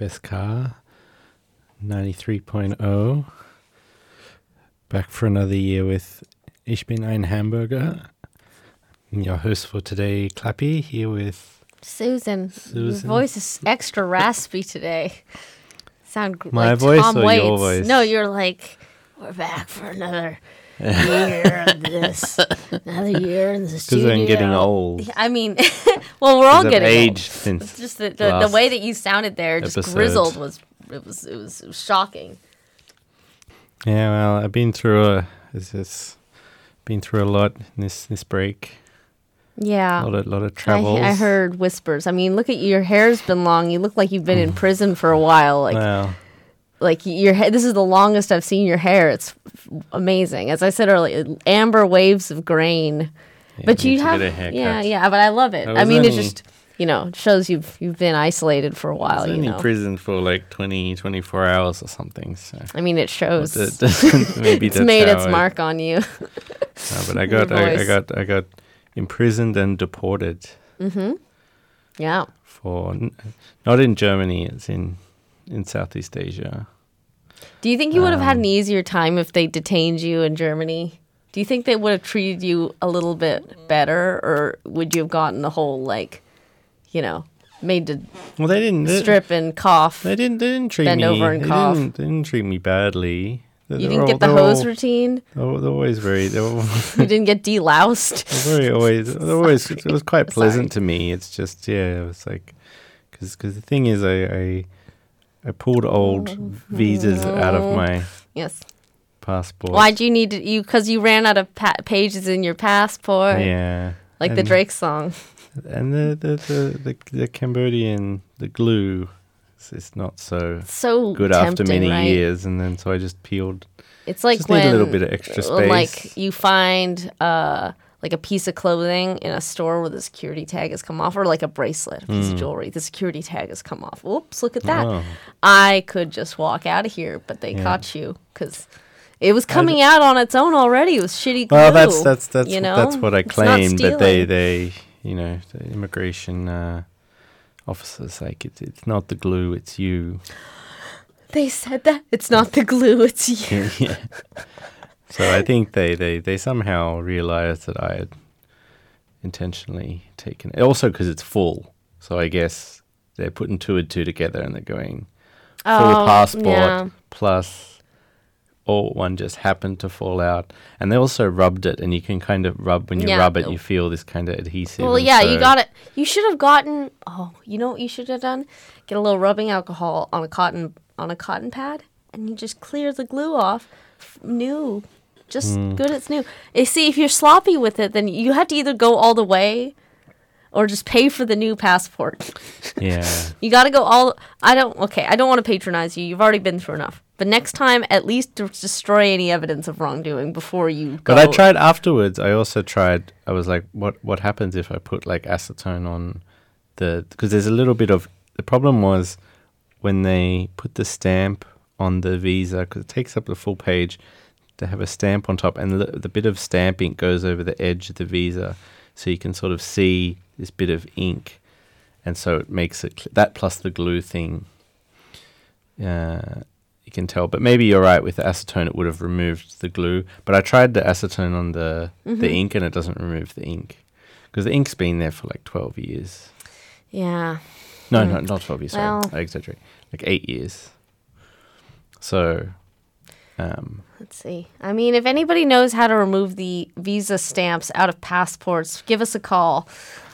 and welcome to FSK 93.0. Back for another year with Ich bin ein Hamburger. I'm your host for today, Klappy, here with Susan, Susan. your voice is extra raspy today. Sound My like voice Tom or Waits. your voice? No, you're like, we're back for another year of this, another year in the studio. because. I'm getting old. I mean, well, we're all getting old. aged since. Just the, the, the way that you sounded there, just grizzled, was it was it was, it was shocking. Yeah, well, I've been through a this is been through a lot in this this break. Yeah. A lot of lot of I, travels. I heard whispers. I mean, look at you. Your hair's been long. You look like you've been in mm. prison for a while. Like, Well, like your hair. This is the longest I've seen your hair. It's amazing. As I said earlier, amber waves of grain. yeah, but you have, yeah, yeah. But I love it. I I, mean, it just you know shows you've you've been isolated for a while. You know, in prison for like 20, 24 hours or something. So I mean, it shows. maybe it's made its I- mark on you. No, but I got I, I got I got imprisoned and deported Mhm. yeah. for n- not in Germany. It's in in Southeast Asia. Do you think you would have had Um, an easier time if they detained you in Germany? Do you think they would have treated you a little bit better, or would you have gotten the whole like, you know, made to Well, they didn't they, strip and cough? They didn't. They didn't treat Bend me. over and they cough. Didn't, they didn't treat me badly. They- You didn't all- get the hose all- routine. They're, they're always very. They're, all- You didn't get deloused. they're very always. They're always. It was quite Sorry. pleasant to me. It's just yeah. It was like because the thing is I. I I pulled old visas out of my Yes. passport. Why'd you need to, you? Because you ran out of pa- pages in your passport. Yeah. Like the Drake song. And the the, the, the, the Cambodian the glue is, is not so So good tempting, after many right? years, and then so I just peeled. It's like Just when need a little bit of extra uh, like you find uh like a piece of clothing in a store where the security tag has come off, or like a bracelet, a piece of jewelry. The security tag has come off. Oops, look at that. Hmm. Oh. I could just walk out of here, but they Yeah. caught you because it was coming out on its own already. It was shitty glue. Well, that's that's that's you know? that's what I claimed that they they you know the immigration uh, officers like it's it's not the glue, it's you. They said that it's not the glue, it's you. yeah. So I think they, they, they somehow realized that I had intentionally taken it. Also because it's full. So I guess they're putting two and two together and they're going full Oh, passport yeah. plus or one just happened to fall out. And they also rubbed it and you can kind of rub when you Yeah. rub it you feel this kind of adhesive. Well, yeah, you got it. You should have gotten. Oh, you know what you should have done? Get a little rubbing alcohol on a cotton on a cotton pad, and you just clear the glue off. F- New, just Hmm. good it's new. You see, if you're sloppy with it, then you have to either go all the way, or just pay for the new passport. Yeah. You got to go all. I don't. Okay, I don't want to patronize you. You've already been through enough. But next time, at least destroy any evidence of wrongdoing before you. Go. But I tried afterwards. I also tried. I was like, what What happens if I put like acetone on the? Because there's a little bit of the problem was when they put the stamp on the visa because it takes up the full page. They have a stamp on top, and the, the bit of stamp ink goes over the edge of the visa, so you can sort of see this bit of ink, and so it makes it cl- that plus the glue thing. Uh, you can tell, but maybe you're right with the acetone. It would have removed the glue, but I tried the acetone on the Mm-hmm. the ink, and it doesn't remove the ink because the ink's been there for like twelve years. Yeah. No, Mm. no, not twelve years. Sorry, Well- I exaggerate. Like eight years. So, um, Let's see. I mean, if anybody knows how to remove the visa stamps out of passports, give us a call.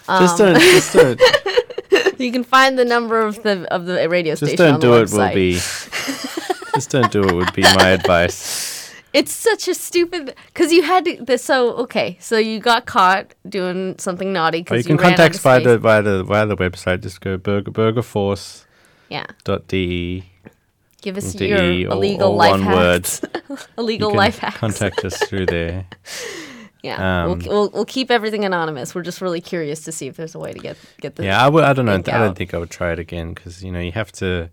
just Um, don't, just don't, You can find the number of the of the radio just station don't on the do it. Will be, just don't do it. Would be my advice. It's such a stupid because you had to. The, so okay, so you got caught doing something naughty Or you because can contact of us via space. the via the via the website. Just go burger burgerforce.de. Yeah, give us your or- illegal life hacks. illegal life hacks. Contact us through there. yeah, um, we'll, we'll we'll keep everything anonymous. We're just really curious to see if there's a way to get get the. Yeah, I would. I don't know. I don't think I would try it again because you know you have to.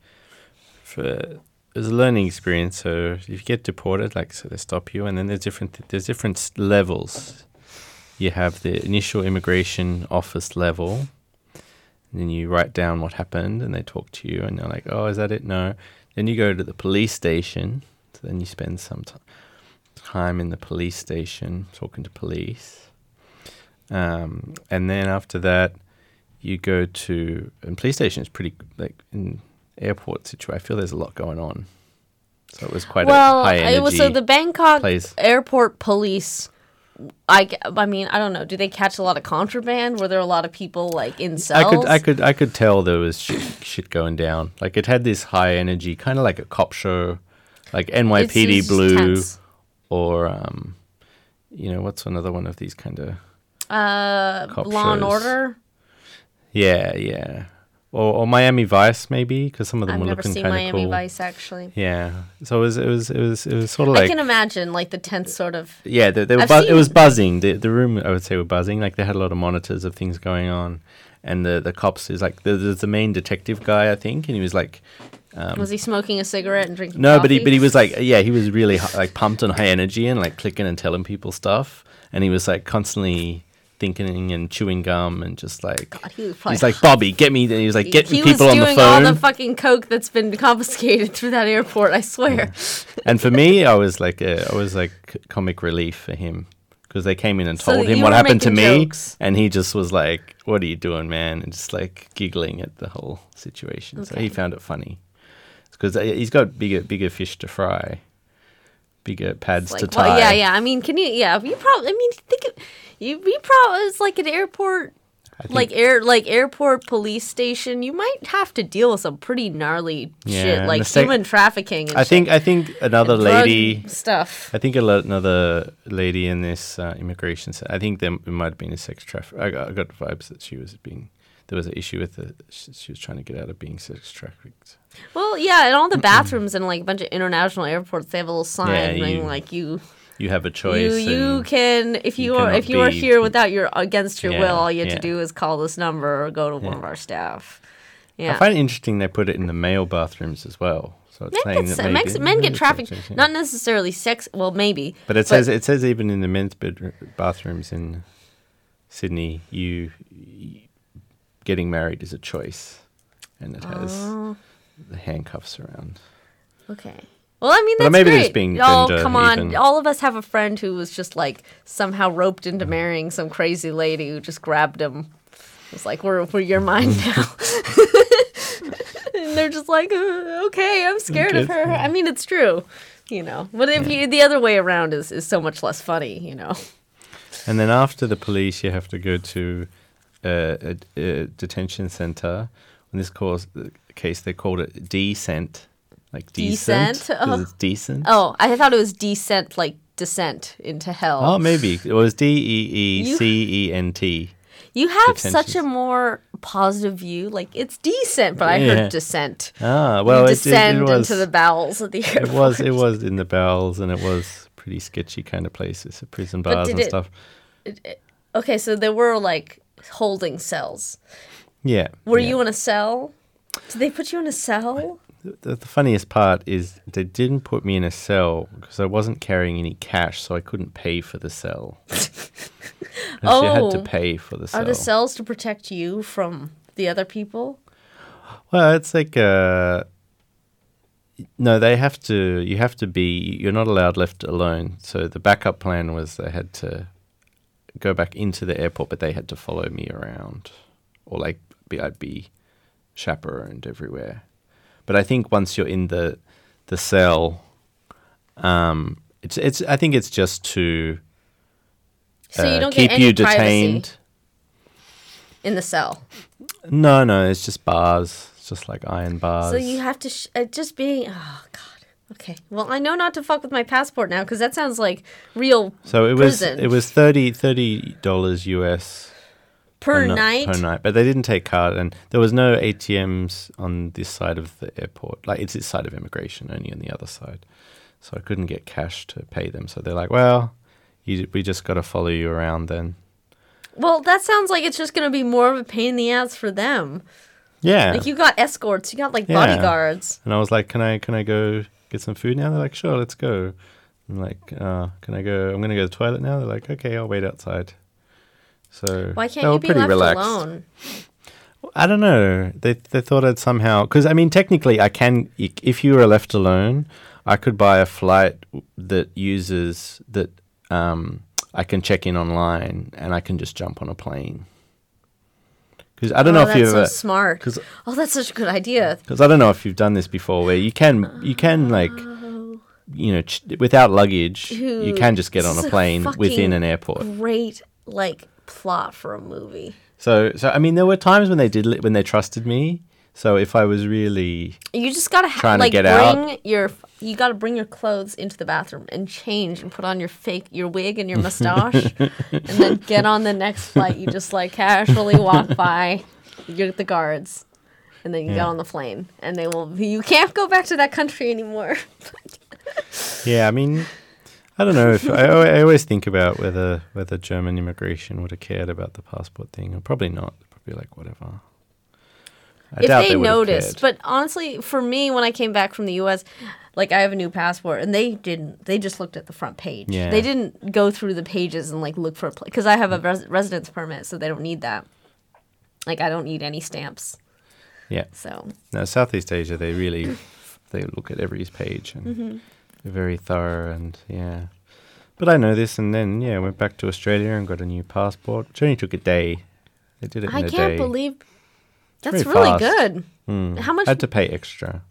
For it's a learning experience. So if you get deported, like so they stop you, and then there's different there's different levels. You have the initial immigration office level. And then you write down what happened, and they talk to you, and they're like, "Oh, is that it? No." Then you go to the police station. So then you spend some ti time in the police station talking to police. Um, and then after that, you go to and police station is pretty like in airport situation. I feel there's a lot going on, so it was quite well, a high energy. it was so the Bangkok place. airport police. I, I mean I don't know. Do they catch a lot of contraband? Were there a lot of people like in cells? I could I could I could tell there was shit, shit going down. Like it had this high energy, kind of like a cop show, like NYPD Blue tense. or um, you know what's another one of these kind of Uh, Law and. Order. yeah yeah or, or Miami Vice maybe because some of them I've were never looking seen kind of Miami. Vice actually. Yeah, so it was it was it was it was sort of I can imagine like the tense sort of. Yeah, they, they were I've bu- it was buzzing. The the room I would say were buzzing. Like they had a lot of monitors of things going on, and the the cops is like the, there's the main detective guy I think, and he was like, was he smoking a cigarette and drinking? Um, no, but he but he was like yeah, he was really like pumped on high energy and like clicking and telling people stuff, and he was like constantly thinking and chewing gum and just like God, he he's like Bobby, get me. He was like getting he people on the doing all the fucking coke that's been confiscated through that airport. I swear. and for me, I was like uh, I was like comic relief for him because they came in and So told him what happened to me, jokes. and he just was like, "What are you doing, man?" and just like giggling at the whole situation. So he found it funny because he's got bigger bigger fish to fry, bigger pads to tie. well, yeah, yeah. I mean, can you? Yeah, you probably. I mean, think of, you. You probably it's like an airport, like air, like airport police station. You might have to deal with some pretty gnarly Yeah, shit, like sec- human trafficking. And I think. I think another Drug lady. stuff. I think another lady in this uh, immigration. I think there might have been a sex traffic. I got, I got vibes that she was being. There was an issue with the. She, she was trying to get out of being sex trafficked. Well, yeah, and all the bathrooms in like a bunch of international airports, they have a little sign Yeah, saying you- like you, You have a choice. you, you can if you you, are if you are be- here without your against your Yeah, will, all you have yeah. to do is call this number or go to one of our staff. Yeah. I find it interesting they put it in the male bathrooms as well. So it's uh, Men saying that maybe, men, men get trafficked, yeah. not necessarily sex. Well, maybe, But it says it says even in the men's bed bathrooms in Sydney, you getting married is a choice, and it has Oh, the handcuffs around. okay. Well, I mean, But that's maybe great. being oh, come on! even. All of us have a friend who was just like somehow roped into marrying some crazy lady who just grabbed him. It's like we're we're your mine now. and they're just like, "Uh, okay, I'm scared of her. I mean, it's true, you know. But if you the other way around is is so much less funny, you know. And then after the police, you have to go to a, a detention center. In this course, case, they called it decent, like decent, Decent? Oh. decent. Oh, I thought it was descent, like descent into hell. Oh, maybe it was D E E C E N T. You- C N T. You have such a more positive view. Like it's decent, but I Yeah. heard descent. Ah, well, you it, it, descend it was. into the bowels of the airport. it was. It was in the bowels, and it was pretty sketchy kind of places, prison bars and stuff. Okay, so there were like holding cells. Yeah. Were yeah. you in a cell? Did they put you in a cell? The, the funniest part is they didn't put me in a cell because I wasn't carrying any cash, so I couldn't pay for the cell. 'Cause you had to Oh. pay for the cell. Are the cells to protect you from the other people? Well, it's like uh no, they have to you have to be you're not allowed left alone. So the backup plan was they had to go back into the airport but they had to follow me around or like be I'd be chaperoned everywhere. But I think once you're in the the cell um it's it's I think it's just to So you uh, don't keep you detained. in the cell. No, no, it's just bars. It's just like iron bars. So you have to sh- uh, just being. Oh God. Okay. Well, I know not to fuck with my passport now because that sounds like real So it was prison. it was 30 dollars US per night. per night, but they didn't take card, and there was no ATMs on this side of the airport. Like it's this side of immigration, only on the other side. So I couldn't get cash to pay them. So they're like, "Well, you, we just got to follow you around then." Well, that sounds like it's just going to be more of a pain in the ass for them. Yeah. Like you got escorts, you got like Yeah. bodyguards. and I was like, "Can I can I go get some food now?" They're like, "Sure, let's go." I'm like, uh, "Can I go? I'm gonna go to the toilet now." They're like, "Okay, I'll wait outside." So Why they can't were you be pretty left relaxed. alone? I don't know. They they thought I'd somehow because I mean technically I can if you were left alone, I could buy a flight that uses that um, I can check in online and I can just jump on a plane. Because I don't know oh, if you that's ever so smart. because Oh, that's such a good idea. because I don't know if you've done this before where you can you can like oh. you know ch- without luggage you can just get on a a plane within an airport. Great, like plot for a movie. So so I mean there were times when they did li- when they trusted me. So if I was really You just gotta ha- Trying to like get out. your you gotta bring your clothes into the bathroom and change and put on your fake your wig and your mustache and then get on the next flight. You just like casually walk by, you get the guards, and then you get on the plane and they will. You can't go back to that country anymore. Yeah, I mean, I don't know if I, I always think about whether whether German immigration would have cared about the passport thing, or probably not. Probably like whatever. I if they would noticed, but honestly, for me, when I came back from the U.S. Like I have a new passport, and they didn't. They just looked at the front page. Yeah. They didn't go through the pages and like look for a place because I have a res- residence permit, so they don't need that. Like I don't need any stamps. yeah, So now Southeast Asia they really they look at every page and Mm-hmm. they're very thorough and yeah. But I know this, and then yeah, went back to Australia and got a new passport, which only took a day. They did it in I a can't day. believe that's really fast. good. Hmm. How much? I had to pay extra.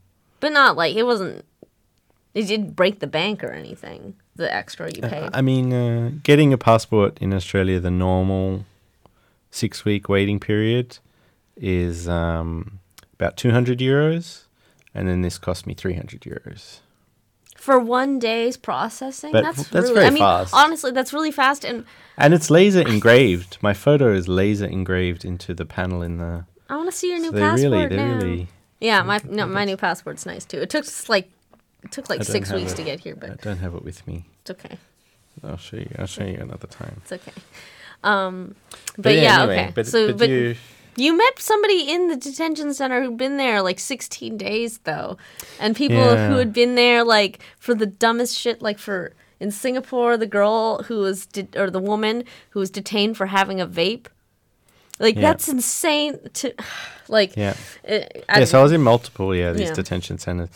but not like it wasn't. It didn't break the bank or anything. The extra you paid. I mean, uh, getting a passport in Australia, the normal six week waiting period is um, about 200 euros. And then this cost me 300 euros. For one day's processing, But that's, that's really. very I mean, fast. honestly, that's really fast. And And it's laser engraved. My photo is laser engraved into the panel in the. I want to see your new so they passport really, they now. really. Yeah, my no, my new passport's nice too. It took like it took like six weeks it. to get here, I but don't have it with me. it's okay. I'll show you. I'll show you another time. It's okay. Um, but, yeah, anyway, okay. But, so, but, but you, You met somebody in the detention center who'd been there like 16 days though. And people Yeah. who had been there like for the dumbest shit like for in Singapore the girl who was de- or the woman who was detained for having a vape. Like Yeah. that's insane to like yeah. it, I, Yes, I was in multiple, yeah, these Yeah. detention centers.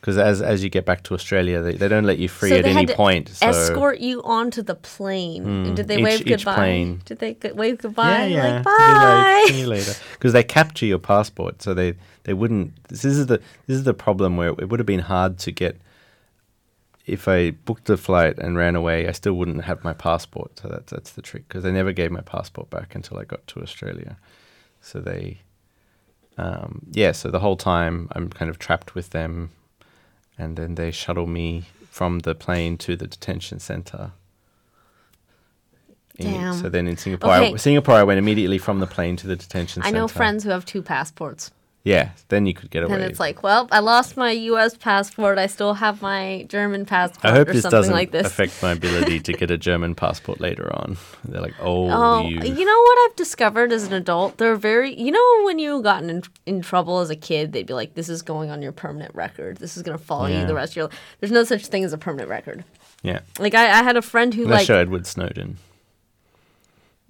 Because as as you get back to Australia, they, they don't let you free So at they any had to point. So escort you onto the plane. and did they each- wave each goodbye? plane. Did they wave goodbye? yeah, yeah, Like, see you later- bye. see you later. Because they capture your passport, so they they wouldn't. This is the this is the problem where it would have been hard to get. If I booked a flight and ran away, I still wouldn't have my passport. So that's that's the trick. Because they never gave my passport back until I got to Australia. So they, um, yeah. So the whole time I'm kind of trapped with them, and then they shuttle me from the plane to the detention center. In- Damn. So then in Singapore, I, Singapore, I went immediately from the plane to the detention centre. I center. know friends who have two passports. Yeah, then you could get away. And it's like, well, I lost my U.S. passport. I still have my German passport, I hope or this something doesn't like this. affect my ability to get a German passport later on. They're like, oh, Oh, you. you know what I've discovered as an adult? They're very, you know, when you gotten in, in trouble as a kid, they'd be like, "This is going on your permanent record. This is gonna follow you the rest of your life." There's no such thing as a permanent record. yeah, Like I, I had a friend who unless like you're Edward Snowden.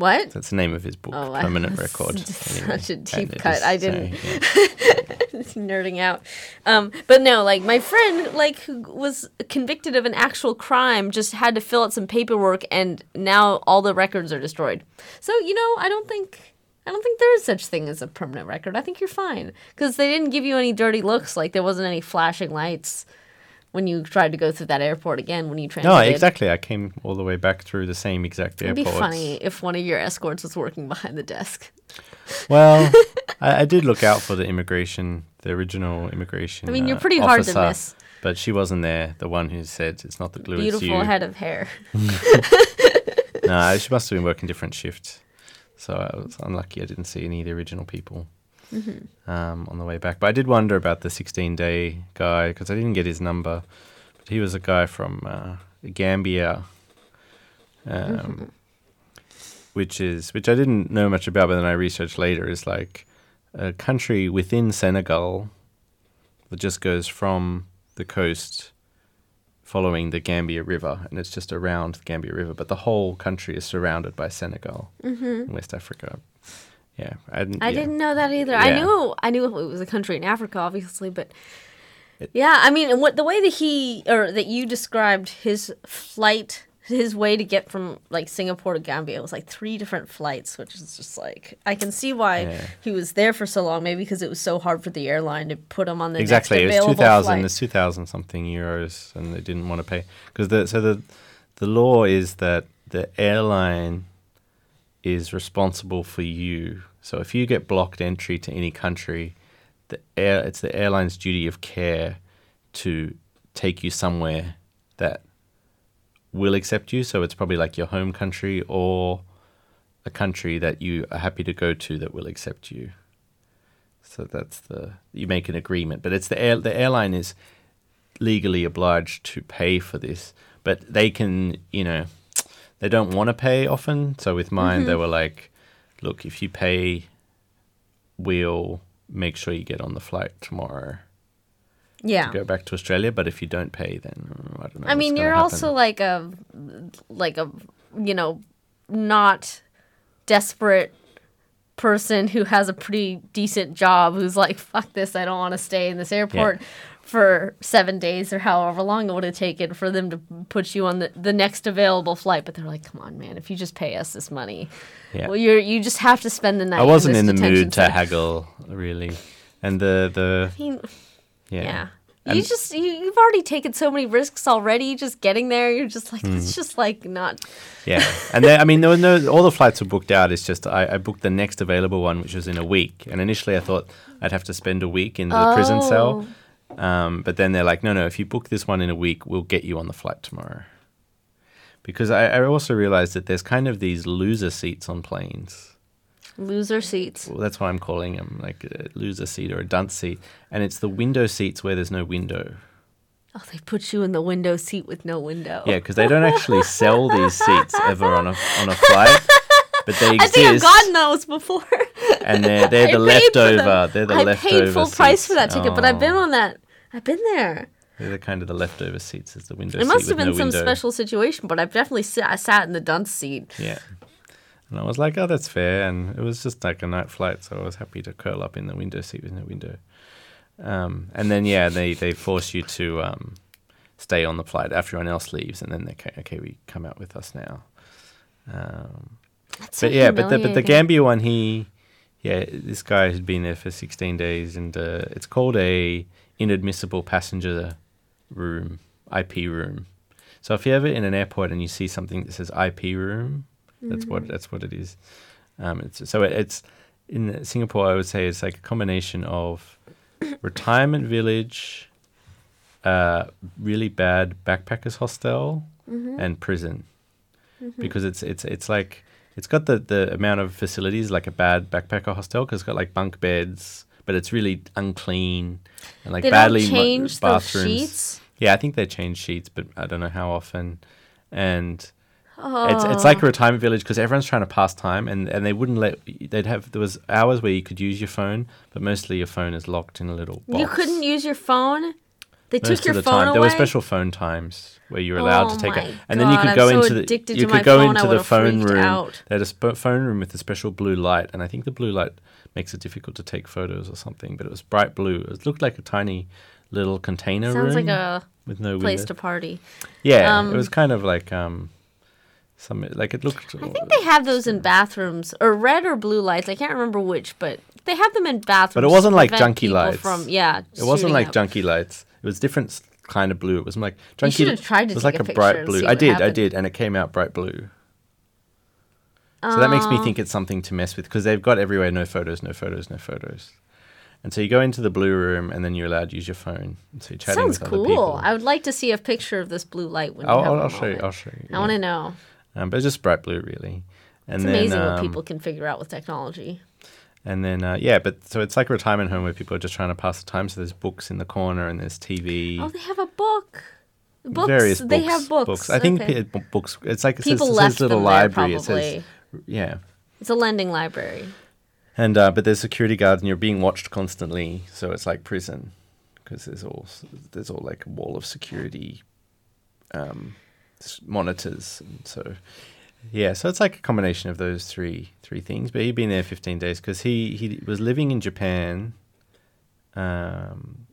What? That's the name of his book, Oh, Permanent Record. such a deep cut. is I didn't- saying, yeah. nerding out. Um, but no, like my friend, like who was convicted of an actual crime, just had to fill out some paperwork, and now all the records are destroyed. So you know, I don't think. I don't think there is such thing as a permanent record. I think you're fine because they didn't give you any dirty looks. Like there wasn't any flashing lights when you tried to go through that airport again when you No, transited. exactly. I came all the way back through the same exact airport. It'd be funny if one of your escorts was working behind the desk. Well, I, I did look out for the immigration, the original immigration. I mean, you're uh, pretty hard to miss. But she wasn't there. The one who said it's not the glue, it's Beautiful head of hair. no, she must have been working different shifts. So I was unlucky I didn't see any of the original people Mm-hmm. um, on the way back. But I did wonder about the 16 day guy because I didn't get his number. But he was a guy from uh, Gambia, um, which is which I didn't know much about, but then I researched later. Is like a country within Senegal that just goes from the coast following the Gambia River, and it's just around the Gambia River. But the whole country is surrounded by Senegal in West Africa, Yeah, I didn't. I yeah. didn't know that either. I knew I knew it was a country in Africa, obviously, but yeah, I mean, what the way that he or that you described his flight, his way to get from like Singapore to Gambia it was like three different flights, which is just like I can see why Yeah. he was there for so long. Maybe because it was so hard for the airline to put him on the exactly. next It was two thousand. It's two thousand something euros, and they didn't want to pay because the so the the law is that the airline is responsible for you. So if you get blocked entry to any country, the air it's the airline's duty of care to take you somewhere that will accept you. So it's probably like your home country or a country that you are happy to go to that will accept you. So that's the you make an agreement, but it's the air, the airline is legally obliged to pay for this, but they can you know they don't want to pay often. So with mine, they mm-hmm. were like, look, if you pay, we'll make sure you get on the flight tomorrow yeah. to go back to Australia. But if you don't pay, then I don't know. I mean, you're also like a like a you know not desperate person who has a pretty decent job who's like fuck this I don't want to stay in this airport for 7 days or however long it would have taken for them to put you on the, the next available flight but they're like come on man if you just pay us this money Yeah. well you're you just have to spend the night I wasn't this in the mood to haggle really, and the the I mean, yeah. yeah. And- you just you, you've already taken so many risks already. Just getting there, you're just like Hmm. it's just like not. Yeah, and there, I mean, there were no all the flights were booked out. It's just I, I booked the next available one, which was in a week. And initially, I thought I'd have to spend a week in the prison cell. Um, but then they're like, no, no, if you book this one in a week, we'll get you on the flight tomorrow. Because I, I also realized that there's kind of these loser seats on planes. Loser seats. Well, that's why I'm calling them like a loser seat or a dunce seat. And it's the window seats where there's no window. Oh, they put you in the window seat with no window. Yeah, because they don't actually sell these seats ever on a on a flight, but they exist. I think I've gotten those before. and they're they're the I paid for them. leftover. They're the I leftover. paid full price for that seats. ticket, but I've been Oh, on that. I've been there. They're the kind of the leftover seats as the window. It must have been no some window. special situation, but I've definitely sat, I sat in the dunce seat. Yeah, and I was like, oh, that's fair, and it was just like a night flight, so I was happy to curl up in the window seat with no window. Um, and then yeah, they they force you to um, stay on the flight after everyone else leaves, and then they okay, okay, we come out with us now. Um, That's so but yeah, but the but the. Gambia one, he, yeah, this guy had been there for sixteen days, and uh, it's called a inadmissible passenger room, IP room. So if you're ever in an airport and you see something that says IP room, that's what that's what it is. Um, it's so it, it's in Singapore. I would say it's like a combination of retirement village, uh, really bad backpackers hostel, and prison because it's it's it's like it's got the the amount of facilities like a bad backpacker hostel because it's got like bunk beds, but it's really unclean and like They badly don't mo- change the bathrooms. sheets. Yeah, I think they change sheets, but I don't know how often. And it's Oh. it's like oh. a retirement village because everyone's trying to pass time, and, and they wouldn't let they'd have there was hours where you could use your phone, but mostly your phone is locked in a little box. You couldn't use your phone. They Most took your the phone time. away. There were special phone times where you were allowed Oh to take it, and then you God, could I'm go so into the you could go phone, into the phone room. out. They had a sp- phone room with a special blue light, and I think the blue light makes it difficult to take photos or something. But it was bright blue. It looked like a tiny little container Sounds room like a with no place to party. Yeah, Um, it was kind of like um, some like it looked. I think they have those in bathrooms, or red or blue lights. I can't remember which, but they have them in bathrooms. But it wasn't like junky lights. From yeah, It wasn't like up. junky lights. It was different kind of blue. It was like junky. You should have tried to It was like a a, bright blue. I did, I did, and it came out bright blue. So that makes me Oh. think it's something to mess with because they've got everywhere no photos, no photos, no photos. And so you go into the blue room and then you're allowed to use your phone. And so you're chatting Sounds with other cool. people. I would like to see a picture of this blue light when I'll, you have I'll, I'll show you. I'll show you. I want to know. Um, but it's just bright blue, really. And It's then, amazing what um, people can figure out with technology. And then, uh, yeah, but so it's like a retirement home where people are just trying to pass the time. So there's books in the corner and there's TV. Oh, they have a book. Books. various books. They have books. I think Okay. p- books. It's like it people says, it says little there library. probably. It says yeah, It's a lending library. and uh, but there's security guards and you're being watched constantly. So it's like prison because there's all there's all like a wall of security um, monitors. And so Yeah, so it's like a combination of those three three things. But he'd been there 15 days because he he was living in Japan, um,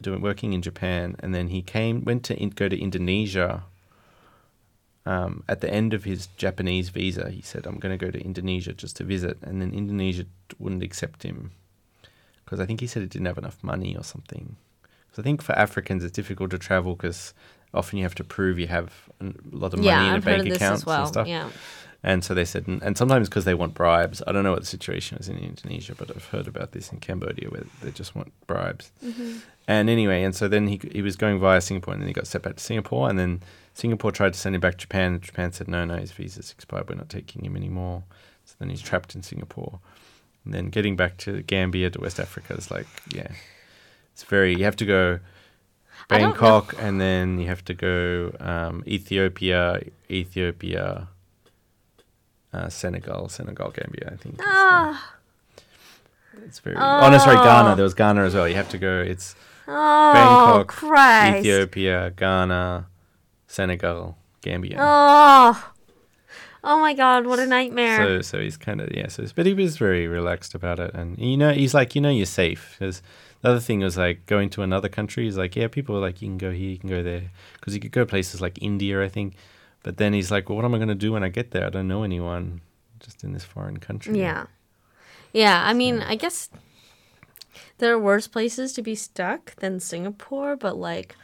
doing working in Japan, and then he came went to in, go to Indonesia. Um, at the end of his Japanese visa, he said, "I'm going to go to Indonesia just to visit," and then Indonesia wouldn't accept him because I think he said he didn't have enough money or something. So I think for Africans it's difficult to travel because often you have to prove you have a lot of money yeah, in I've a bank account well. and stuff. Yeah. And so they said, and, and sometimes because they want bribes. I don't know what the situation is in Indonesia, but I've heard about this in Cambodia where they just want bribes. And anyway, and so then he he was going via Singapore, and then he got sent back to Singapore, and then Singapore tried to send him back to Japan. and Japan said, no, no, his visa's expired. We're not taking him anymore. So then he's trapped in Singapore. And then getting back to Gambia to West Africa is like, yeah, it's very. You have to go I don't know. Bangkok, and then you have to go um, Ethiopia, Ethiopia, uh, Senegal, Senegal, Gambia. I think. Ah, it's very. Oh. no, sorry, Oh. Ghana. There was Ghana as well. You have to go. It's oh, Bangkok, Christ. Ethiopia, Ghana, Senegal, Gambia. Oh, oh my God! What a nightmare. So, so he's kind of yeah. So, but he was very relaxed about it, and you know, he's like, you know, you're safe. Because the other thing was like going to another country. He's like, yeah, people are like, you can go here, you can go there, because you could go places like India, I think. But then he's like, well, what am I going to do when I get there? I don't know anyone, just in this foreign country. Yeah. Yeah, I mean, I guess there are worse places to be stuck than Singapore, but like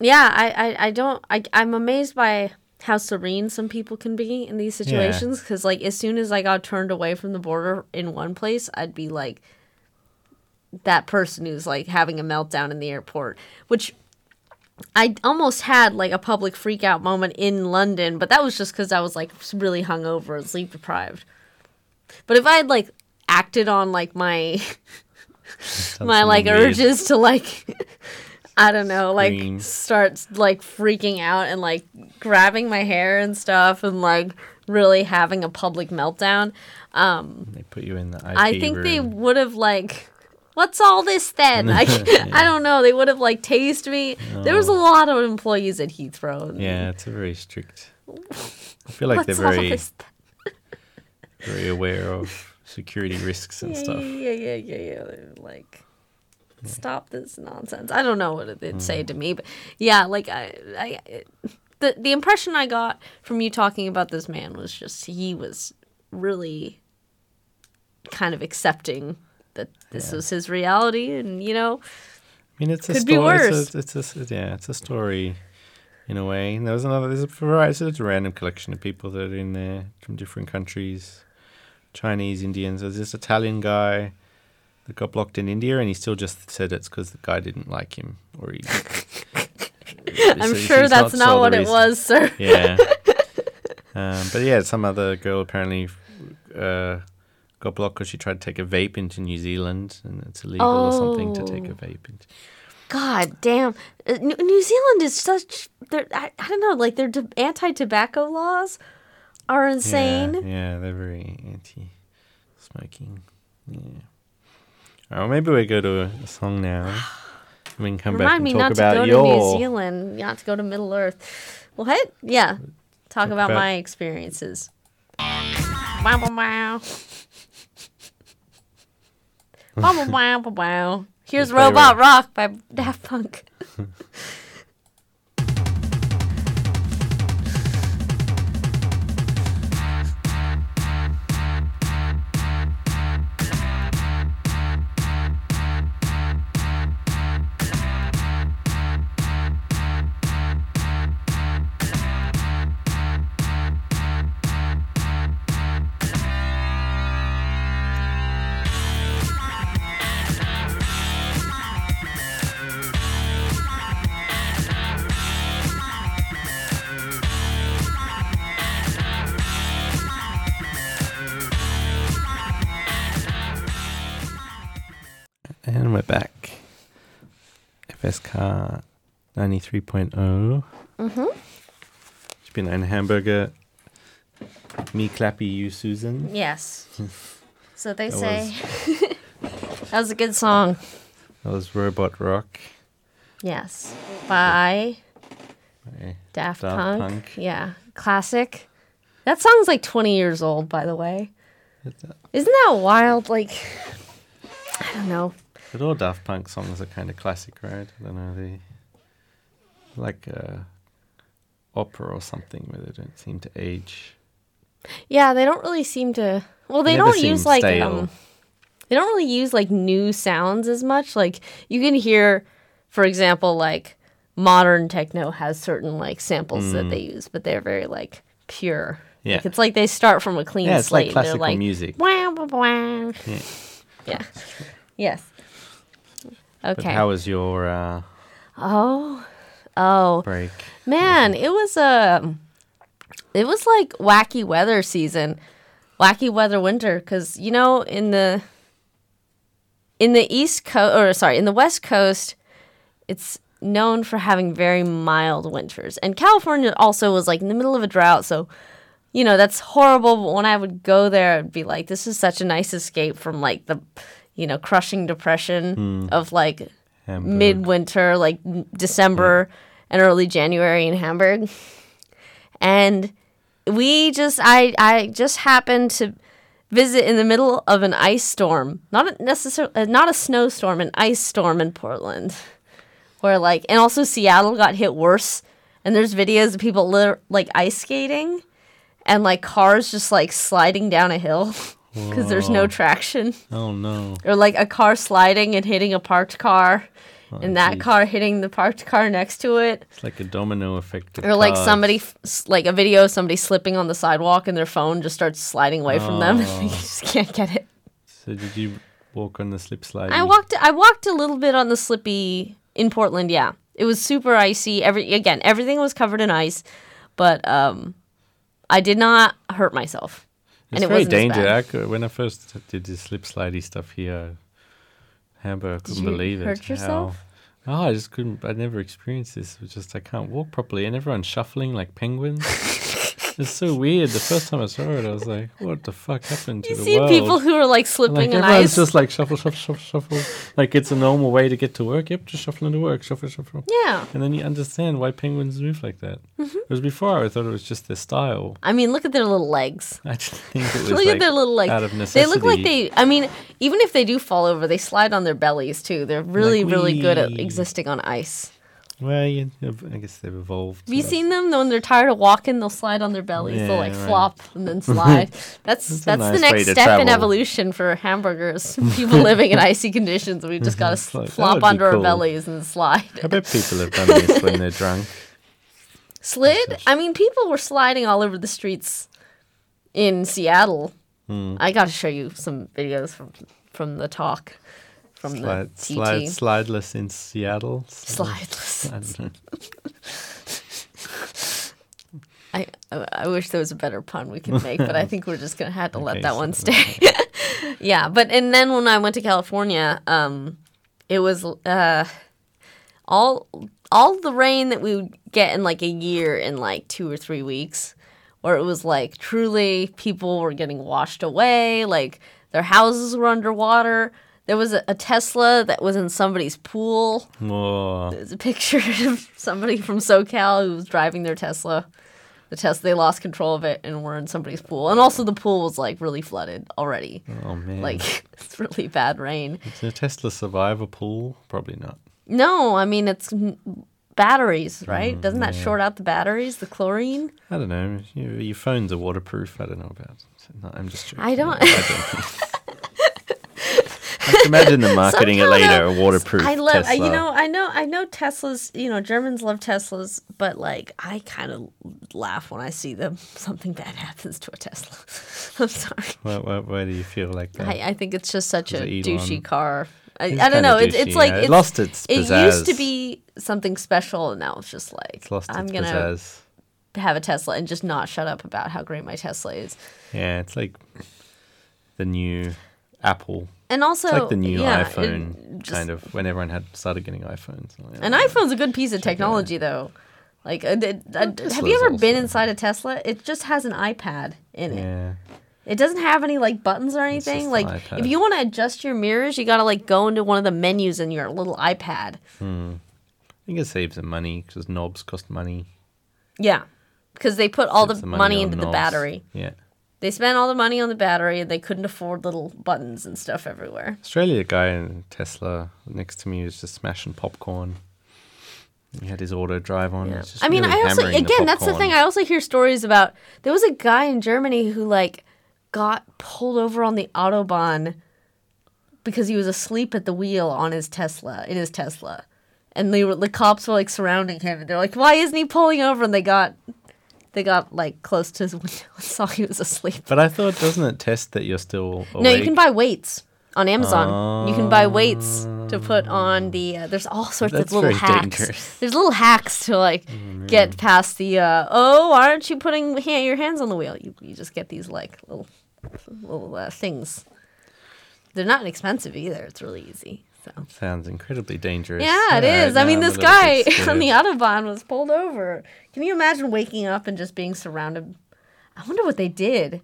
yeah, I, I, I don't I I'm amazed by how serene some people can be in these situations because like as soon as I got turned away from the border in one place, I'd be like that person who's like having a meltdown in the airport, which I almost had like a public freak out moment in London, but that was just because I was like really hungover and sleep deprived. But if I had like acted on like my my like weird. urges to like I don't know, like Scream. start like freaking out and like grabbing my hair and stuff and like really having a public meltdown. Um They put you in the I think they would have like What's all this then? I, I don't know. They would have like tased me. There was a lot of employees at Heathrow. Yeah, it's a very strict. I feel like they're very very aware of security risks and yeah, stuff. Yeah, yeah, yeah, yeah. Like, stop this nonsense. I don't know what it'd say to mm. me, but yeah, like I, I, the the impression I got from you talking about this man was just he was really kind of accepting that this Yeah. was his reality, and you know, I mean, it's a Could be story. worse. It's a, it's a yeah, it's a story in a way. And there was another. There's a variety. It's a random collection of people that are in there from different countries, Chinese, Indians. There's this Italian guy that got blocked in India, and he still just said it's because the guy didn't like him, or he. I'm so sure that's not, the what it was, sir. Yeah. um, but yeah, some other girl apparently uh, got blocked because she tried to take a vape into New Zealand, and it's illegal or something to take a Oh. vape. Into. God damn, Uh, New Zealand is such. they're- I, I don't know, like their anti-tobacco laws are insane. Yeah, yeah, they're very anti-smoking. Yeah. All right, well, maybe we go to a, song now. We can come back Remind and me talk not to go your. to New Zealand, not to go to Middle Earth. Well, hey, yeah, talk, Talk about, about- my experiences. Wow, wow. wow, wow, wow, wow, wow. Here's Robot Rock by Daft Punk. 93.0. Mm-hmm. Ich bin ein Hamburger. Me Klappy you, Susan. Yes. So they That say. that was a good song. That was Robot Rock. Yes. By by Daft, Daft Punk. Punk. Yeah. Classic. That song's like 20 years old, by the way. Isn't that wild? Like, I don't know. But all Daft Punk songs are kind of classic, right? I don't know, they like uh, opera or something where they don't seem to age. Yeah, they don't really seem to. Well, they Never don't use like stale. um, they don't really use like new sounds as much. Like you can hear, for example, like modern techno has certain like samples that they use, but they're very like pure. Mm. Yeah. Like, it's like they start from a clean Yeah, it's like slate. they're classical like, music. Wah, wah, wah. Yeah. Yeah. Yes. But Okay. how was your uh, oh. Oh. break? Man, mm-hmm. it was a it was like wacky weather season. Wacky weather winter cuz you know in the in the east coast or sorry, in the west coast it's known for having very mild winters. And California also was like in the middle of a drought, so you know, that's horrible, but when I would go there I'd be like this is such a nice escape from like the you know, crushing depression hmm. of like Hamburg. midwinter, like December and early January in Hamburg. And we just, I, I just happened to visit in the middle of an ice storm, not necessarily, uh, not a snowstorm, an ice storm in Portland, where like, and also Seattle got hit worse. And there's videos of people lit- like ice skating and like cars just like sliding down a hill because there's no traction Oh no! or like a car sliding and hitting a parked car and that geez. car hitting the parked car next to it It's like a domino effect. or like cars. somebody like a video of somebody slipping on the sidewalk and their phone just starts sliding away from them Oh. you just can't get it So did you walk on the slip slide? i walked i walked a little bit on the slippy in portland yeah it was super icy every again everything was covered in ice but um i did not hurt myself It's and it very wasn't as dangerous. bad. I When I first did the slip slidey stuff here, Hamburg, I couldn't you believe it. hurt yourself? How, oh, I just couldn't. I never experienced this. It was just I can't walk properly, and everyone's shuffling like penguins. it's so weird. The first time I saw it, I was like, "What the fuck happened to you the see world?" people who are like slipping like in everyone's ice just like shuffle, shuffle, shuffle, shuffle. like it's a normal way to get to work. Yep, just shuffling to work, shuffle, shuffle. yeah And then you understand why penguins move like that. Mm-hmm. Whereas before, I thought it was just their style. i mean look at their little legs I just think it was Look like at their little legs. out of They look like they. I mean, even if they do fall over, they slide on their bellies too. They're really, Like really good at existing on ice. Well, yeah, I guess they've evolved. Have you seen them when they're tired of walking? They'll slide on their bellies. they'll like right. flop and then slide. That's That's that's, a the next to step in evolution for hamburgers. People living in icy conditions. We just gotta It's like, flop onto our bellies and slide. I bet people have done this when they're drunk. Slid. I mean, people were sliding all over the streets in Seattle. Hmm. I got to show you some videos from from the talk from Slide, the slide, slideless in Seattle. Slideless. I. I, wish there was a better pun we could make, but I think we're just gonna have to let Okay, that one stay. yeah, but and then when I went to California, um, it was uh, all all the rain that we would get in like a year in like two or three weeks, where it was like truly people were getting washed away, like their houses were underwater. There was a, a Tesla that was in somebody's pool. Whoa. There's a picture of somebody from SoCal who was driving their Tesla. The Tesla, they lost control of it and were in somebody's pool. And also, the pool was like really flooded already. Oh man. Like, it's really bad rain. Is a Tesla survivor pool? Probably not. No, I mean, it's batteries, Mm, right? Doesn't that short out the batteries, the chlorine? I don't know. You, your phones are waterproof. I don't know about. No, I'm just joking. I don't- I don't. I can imagine them marketing it later. though, A waterproof I love, Tesla. you know, I know, I know Teslas. You know, Germans love Teslas, but like, I kind of laugh when I see them. Something bad happens to a Tesla. I'm sorry. Why, why, why do you feel like that? I, I think it's just such a Is douchey car. I, I don't know. It's, douchey, it's like yeah. It it's, lost its It used to be something special, and now it's just like It's lost I'm its gonna pizzazz. have a Tesla and just not shut up about how great my Tesla is. Yeah, it's like the new Apple. And also, It's like the new yeah, iPhone, just- kind of. When everyone had started getting iPhones. Like, An iPhone's a good piece of technology, though. Like, uh, uh, have you ever been inside a Tesla? It just has an iPad in it. Yeah. It doesn't have any like buttons or anything. Like, if you want to adjust your mirrors, you gotta like go into one of the menus in your little iPad. Hmm. I think it saves them money because knobs cost money. Yeah. because they put all the, Puts money, on into the battery. Yeah. They spent all the money on the battery and they couldn't afford little buttons and stuff everywhere. Australia, guy in Tesla next to me was just smashing popcorn. He had his auto drive on. Yeah. I mean, really I also again, that's the thing. I also hear stories about there was a guy in Germany who like got pulled over on the autobahn because he was asleep at the wheel on his Tesla in his Tesla, and they were the cops were like surrounding him, and they're like, "Why isn't he pulling over?" And they got they got like close to his window and saw he was asleep. But I thought, doesn't it test that you're still awake? No, you can buy weights on Amazon. you can buy weights to put on the. Uh, there's all sorts of little very hacks. dangerous. There's little hacks to like get past the. Uh, oh, why aren't you putting ha- your hands on the wheel? You you just get these like little little uh, things. They're not expensive either. It's really easy. So. Sounds incredibly dangerous. Yeah, it is. I now mean, this guy on the autobahn was pulled over. Can you imagine waking up and just being surrounded? I wonder what they did. I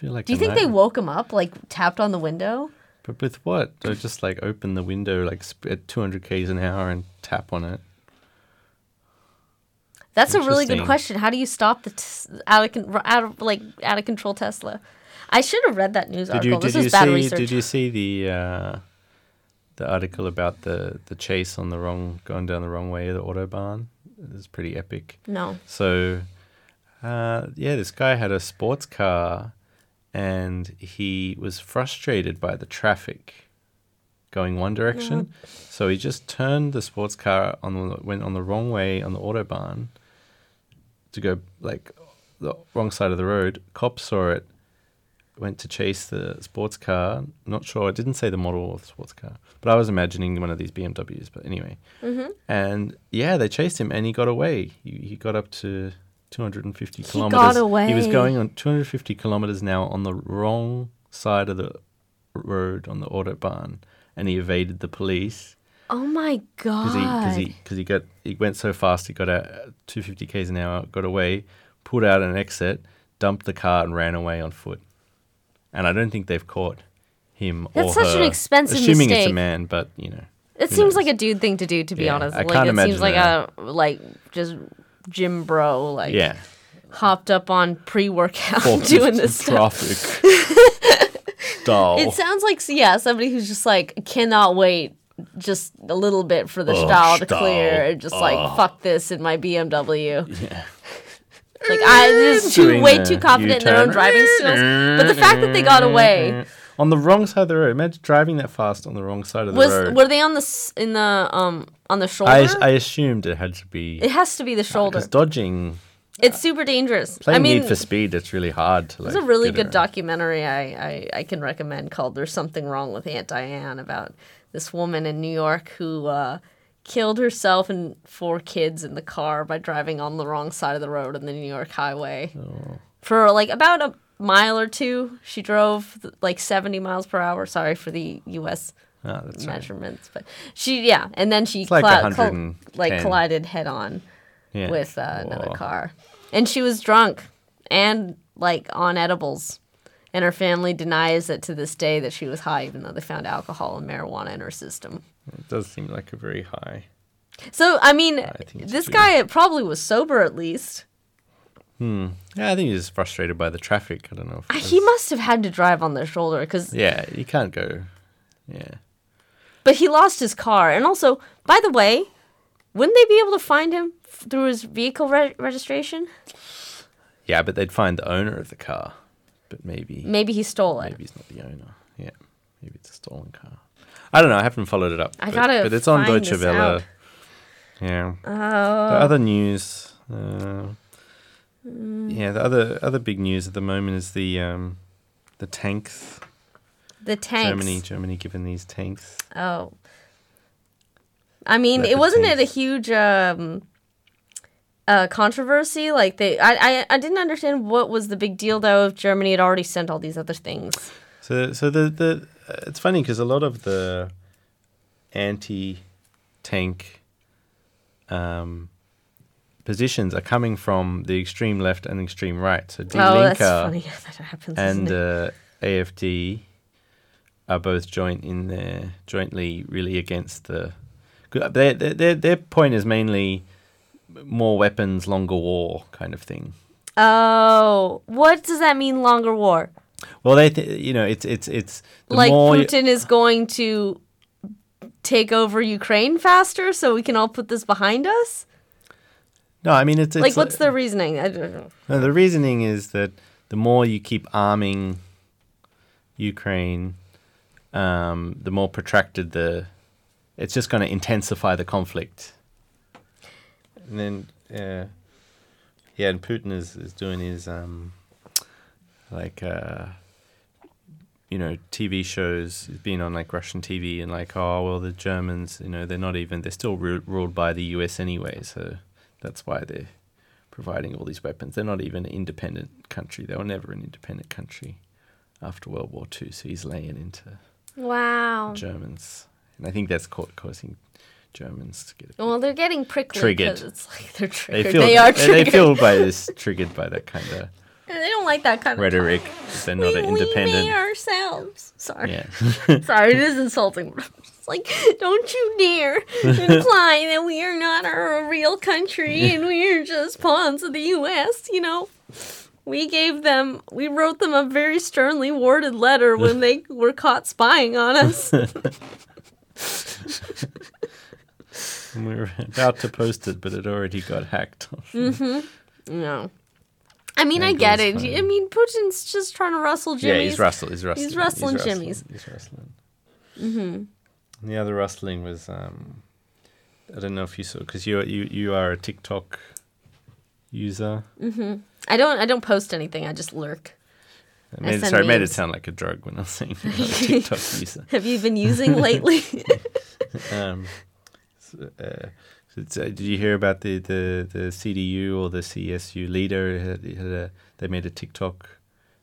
feel like Do you think they woke him up, like tapped on the window? But with what? They just like open the window like at 200 k's an hour and tap on it. That's a really good question. How do you stop the t- out of con- out of like out of control Tesla? I should have read that news Did article. you this did you was bad see research. did you see the uh, the article about the the chase on the wrong going down the wrong way of the autobahn? is pretty epic. No. So, uh, yeah, this guy had a sports car, and he was frustrated by the traffic going one direction. So he just turned the sports car on the, went on the wrong way on the autobahn to go like the wrong side of the road. Cops saw it, went to chase the sports car. Not sure. It didn't say the model of the sports car, but I was imagining one of these BMWs. But anyway, mm-hmm. and yeah, they chased him, and he got away. He, he got up to 250 He kilometers. got He was going on 250 kilometers now on the wrong side of the road on the autobahn, and he evaded the police Oh my because he god. because he because he got he went so fast. He got out 250 k's an hour, got away, pulled out an exit, dumped the car, and ran away on foot. And I don't think they've caught him That's such an her. expensive Assuming it's a man, but you know. it seems knows? like a dude thing to do, to be Yeah, honest. I like can't it seems like that. a like just gym bro, like yeah. hopped up on pre workout doing this stuff. It sounds like yeah, somebody who's just like cannot wait just a little bit for the stall to stall. clear and just like fuck this in my BMW. yeah. Like I this is too way too confident in their own driving skills. But the fact that they got away on the wrong side of the road. Imagine driving that fast on the wrong side of the was road. were they on the in the um on the shoulder? I, I assumed it had to be it has to be the shoulder. because dodging, It's super dangerous. playing I mean, Need for Speed, it's really hard to. Like, There's a really good around. documentary I, I, I can recommend called There's Something Wrong with Aunt Diane about this woman in New York who uh, killed herself and four kids in the car by driving on the wrong side of the road on the New York highway. Oh. For like about a mile or two, she drove like 70 miles per hour. Sorry for the U.S. Ah, that's right. measurements, but she, yeah, and then she like 110. like collided head on Yeah. with uh, another car. And she was drunk and like on edibles. And her family denies it to this day that she was high, even though they found alcohol and marijuana in her system. It does seem like a very high. So, I mean, this guy probably was sober at least. Hmm. Yeah, I think he's frustrated by the traffic. I don't know. If Uh, He must have had to drive on their shoulder because, Yeah, you can't go. Yeah. but he lost his car. And also, by the way, wouldn't they be able to find him f- through his vehicle re- registration? Yeah, but they'd find the owner of the car. But maybe Maybe he stole it. maybe he's not the owner. Yeah, maybe it's a stolen car. I don't know. I haven't followed it up. I but, gotta But it's on Deutsche Welle. Yeah. Oh. The other news. Uh, yeah, the other other big news at the moment is the um, the tanks. the tanks. Germany, Germany, given these tanks. Oh. I mean, it wasn't it a huge um uh controversy? Like they I, I I didn't understand what was the big deal though if Germany had already sent all these other things. So, so the the it's funny because a lot of the anti-tank um, positions are coming from the extreme left and extreme right. So oh, that's Linke funny that happens. and uh, AFD are both joint in there, jointly really against the. Their, their their their point is mainly more weapons, longer war kind of thing. Oh, what does that mean? Longer war? Well, they, th- you know, it's it's it's like you- Putin is going to take over Ukraine faster, so we can all put this behind us. no, I mean it's, it's like, what's the reasoning? I don't know. No, the reasoning is that the more you keep arming Ukraine, um, the more protracted the. It's just going to intensify the conflict. And then, yeah, yeah, and Putin is is doing his um, like uh, you know TV shows. He's on like Russian TV and like, oh well, the Germans, you know, they're not even. They're still ru- ruled by the U.S. anyway, so that's why they're providing all these weapons. They're not even an independent country. They were never an independent country after World War II. So he's laying into Wow. Germans, and I think that's ca- causing Germans to get. A Well, they're getting prickly Triggered. it's like they're triggered they feel They, are triggered. they feel by this triggered by that kind of they don't like that kind of rhetoric. They're not we, an we independent. made ourselves. Sorry. yeah. Sorry, it is insulting. It's like, don't you dare imply that we are not a real country and we are just pawns of the U.S. You know, we gave them, we wrote them a very sternly worded letter when they were caught spying on us. We were about to post it, but it already got hacked. mm-hmm. no. I mean, I get it. Angle's I mean, Putin's just trying to rustle Jimmy. yeah, jimmies. he's rustling. He's rustling. rustling jimmies. He's rustling. Mm-hmm. The other rustling was um, I don't know if you saw because you you you are a TikTok user. Mm-hmm. I don't. I don't post anything. I just lurk. I made, sorry, I made it sound like a drug when I was saying TikTok user. Have you been using lately? Um, uh, so uh, did you hear about the, the, the CDU or the CSU leader? Had, had a, they made a TikTok.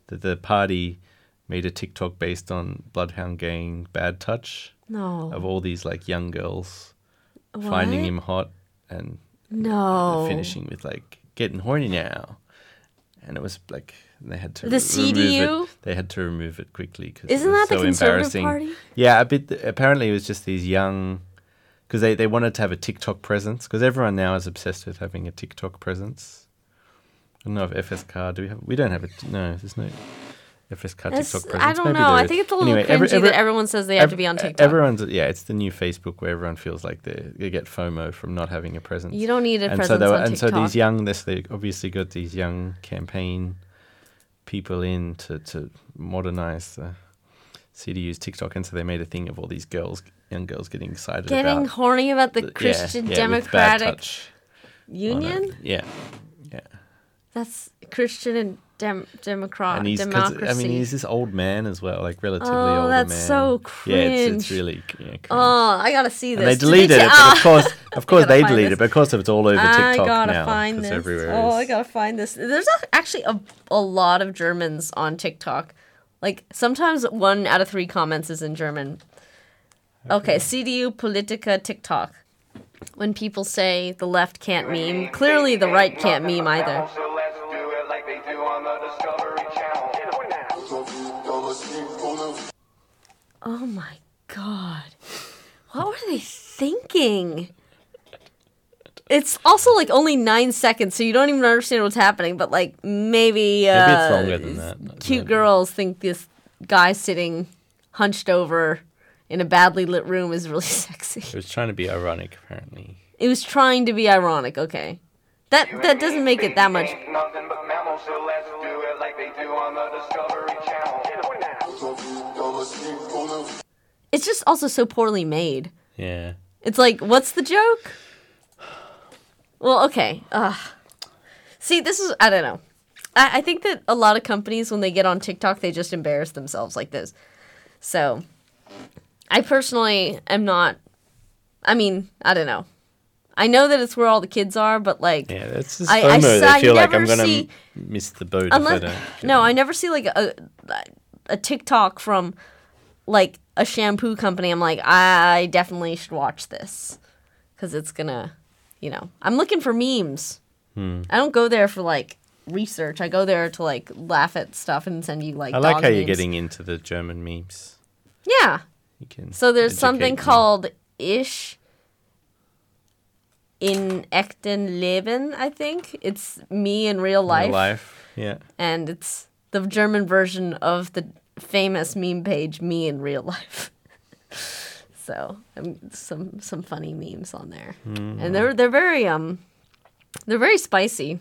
That the party made a TikTok based on Bloodhound Gang Bad Touch no. of all these like young girls finding him hot and No. finishing with like getting horny now. And it was like they had to The re- remove CDU? it. They had to remove it quickly because Isn't it was that the so Conservative embarrassing. Party? Yeah, a bit. Apparently, it was just these young because they, they wanted to have a TikTok presence because everyone now is obsessed with having a TikTok presence. I don't know if FSK do we have? We don't have it. No, there's no FSK That's- TikTok presence. I don't Maybe know. I think it's a little Anyway, cringy every- every- that everyone says they have ev- to be on TikTok. Everyone's yeah, it's the new Facebook where everyone feels like they they get FOMO from not having a presence. you don't need a and presence so they were, on and TikTok. so these young this they obviously got these young campaign people in to to modernize the CDU's TikTok, and so they made a thing of all these girls, young girls, getting excited Getting about horny about the the- yeah, Christian yeah, Democratic Touch on it. Union. Yeah, yeah. That's Christian and Dem- Democrat and he's democracy. I mean he's this old man as well, like relatively old. Oh, that's man. so Yeah, it's, it's really yeah, cringe. oh, I gotta see this. and they deleted it, but of Ah, course, of course, they deleted it because of course, it's all over TikTok I TikTok gotta now. find this. everywhere Oh, I gotta find this. There's a, actually a, a lot of Germans on TikTok. Like sometimes one out of three comments is in German. Okay, CDU Politica TikTok. When people say the left can't meme, clearly the right can't meme either. So let's do it like they do on the Discovery Channel. Oh my god. What were they thinking? It's also like only nine seconds, so you don't even understand what's happening. But like maybe, uh, Maybe it's longer than that. cute Maybe. girls think this guy sitting hunched over in a badly lit room is really sexy. It was trying to be ironic, apparently. It was trying to be ironic. Okay, that that doesn't make it that much. Nothing but mammals, so let's do it like they do on the Discovery Channel. It's just also so poorly made. Yeah. It's like, what's the joke? Well, okay. Uh, see, this is, I don't know. I, I think that a lot of companies, when they get on TikTok, they just embarrass themselves like this. So, I personally am not, I mean, I don't know. I know that it's where all the kids are, but like, Yeah, that's just I- FOMO. I s- I feel like I'm going to see- miss the boat unless, I no, I never see like a, a TikTok from like a shampoo company. I'm like, I definitely should watch this because it's gonna, you know, I'm looking for memes. Hmm. I don't go there for like research. I go there to like laugh at stuff and send you like. I like how you're getting into the German memes. Yeah. You can So there's something me. called ish. in echten Leben, I think. It's me in real life. Real life. Yeah. And it's the German version of the famous meme page me in real life. so um, some some funny memes on there. And they're they're very um they're very spicy.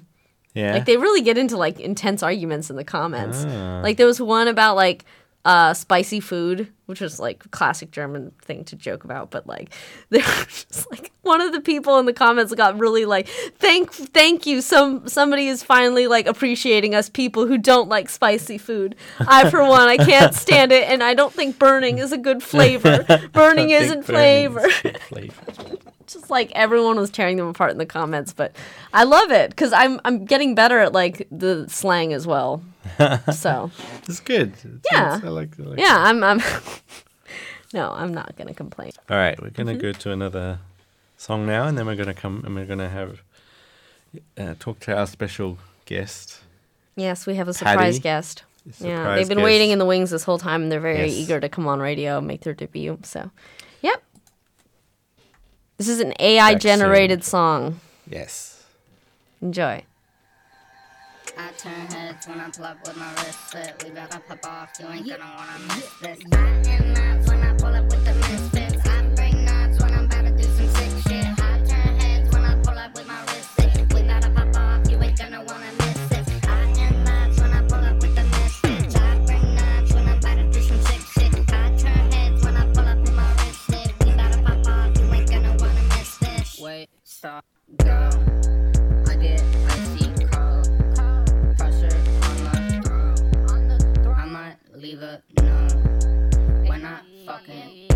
Yeah. Like they really get into like intense arguments in the comments. Like there was one about like uh spicy food, which was like a classic German thing to joke about, but like they were just like one of the people in the comments got really like thank thank you some somebody is finally like appreciating us people who don't like spicy food. I for one I can't stand it and I don't think burning is a good flavor. Burning isn't flavor is flavor. just like everyone was tearing them apart in the comments but i love it because i'm i'm getting better at like the slang as well so It's good. It's- Yeah. it's- I like, I like yeah i'm i'm no i'm not gonna complain All right, we're gonna Mm-hmm. go to another song now, and then we're gonna come and we're gonna have uh, talk to our special guest. yes we have a surprise Patty, guest yeah they've been guest. waiting in the wings this whole time and they're very Yes. eager to come on radio and make their debut so yep this is an ai generated song Yes. enjoy I turn heads when I pull up with my wrist slit. We better pop off, you ain't gonna wanna miss this. I am nuts go. I get icy cold. Pressure on the throat. I might leave a. When I fucking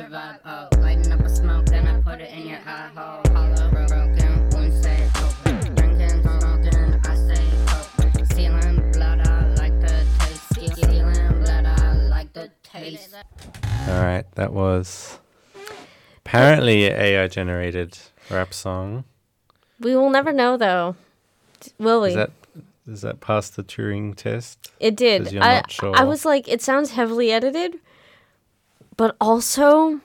survive. Oh, lighting up a smoke, then I put it in your eye hole. Hollow, bro- broken, wound stay open. Drinking, smoking, I stay open. Stealing blood, I like the taste. Stealing blood, I like the taste. All right, that was apparently AI generated rap song. we will never know though will we Is that does that pass the Turing test? It did. you're I, not sure. I was like, it sounds heavily edited, but also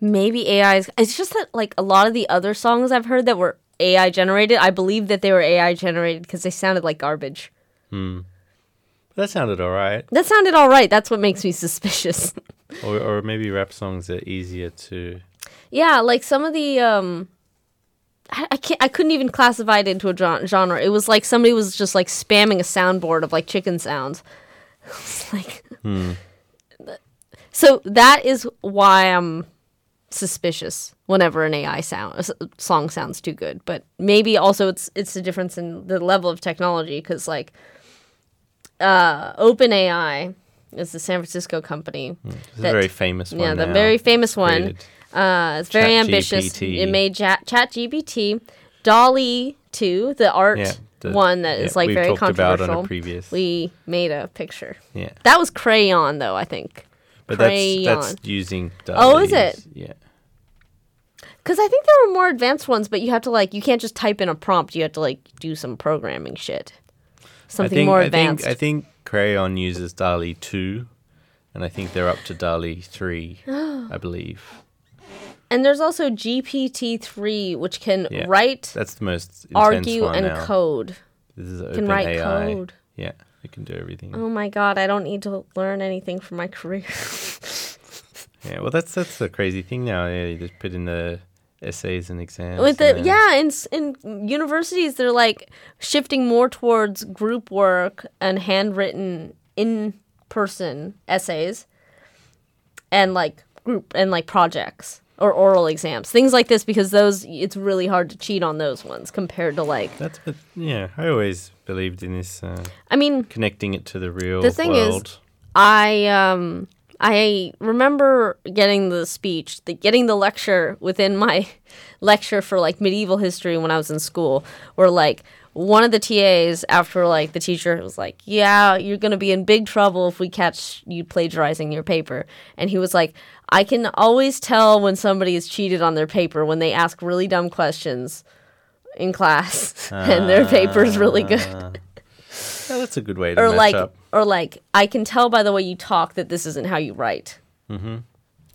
maybe AI is. It's just that like a lot of the other songs I've heard that were AI generated, I believe that they were AI generated because they sounded like garbage. Hmm. That sounded all right. That sounded all right. That's what makes me suspicious. Or or maybe rap songs are easier to. yeah, like some of the um. I, I can't. I couldn't even classify it into a genre. It was like somebody was just like spamming a soundboard of like chicken sounds. It's like, so that is why I'm suspicious whenever an AI sound song sounds too good. But maybe also it's it's the difference in the level of technology because like, uh, OpenAI is the San Francisco company. This is that- a very famous one. yeah, the very famous one. Uh, it's very ambitious. ChatGPT. It made Chat GPT, DALL-E two, the art Yeah, the- one that is yeah, like we've very talked about on a controversial. we made a picture. yeah, That was Craiyon though, I think. But that's Craiyon. that's using. Oh, is it? Yeah. Because I think there are more advanced ones, but you have to like you can't just type in a prompt. You have to like do some programming shit. Something think, more I advanced. Think, I think Craiyon uses DALL-E 2, and I think they're up to DALL-E 3, I believe. and there's also GPT three, which can Yeah. write, That's the most intense argue, one and now. code. This is Can write OpenAI. code. Yeah, it can do everything. Oh my god, I don't need to learn anything for my career. Yeah, well, that's that's the crazy thing now. Yeah, you just put in the essays and exams. With and the then- yeah, in in universities, they're like shifting more towards group work and handwritten in person essays, and like group and like projects. Or oral exams, things like this, because those it's really hard to cheat on those ones compared to like. That's but yeah. I always believed in this uh, I mean, connecting it to the real The thing is- world. I um I remember getting the speech, the, getting the lecture within my lecture for like medieval history when I was in school, where like one of the TAs after like the teacher was like, "Yeah, you're gonna be in big trouble if we catch you plagiarizing your paper," and he was like, "I can always tell when somebody has cheated on their paper when they ask really dumb questions." In class, and their paper's really good Oh, that's a good way to or match like up. or like I can tell by the way you talk that this isn't how you write. Mm-hmm.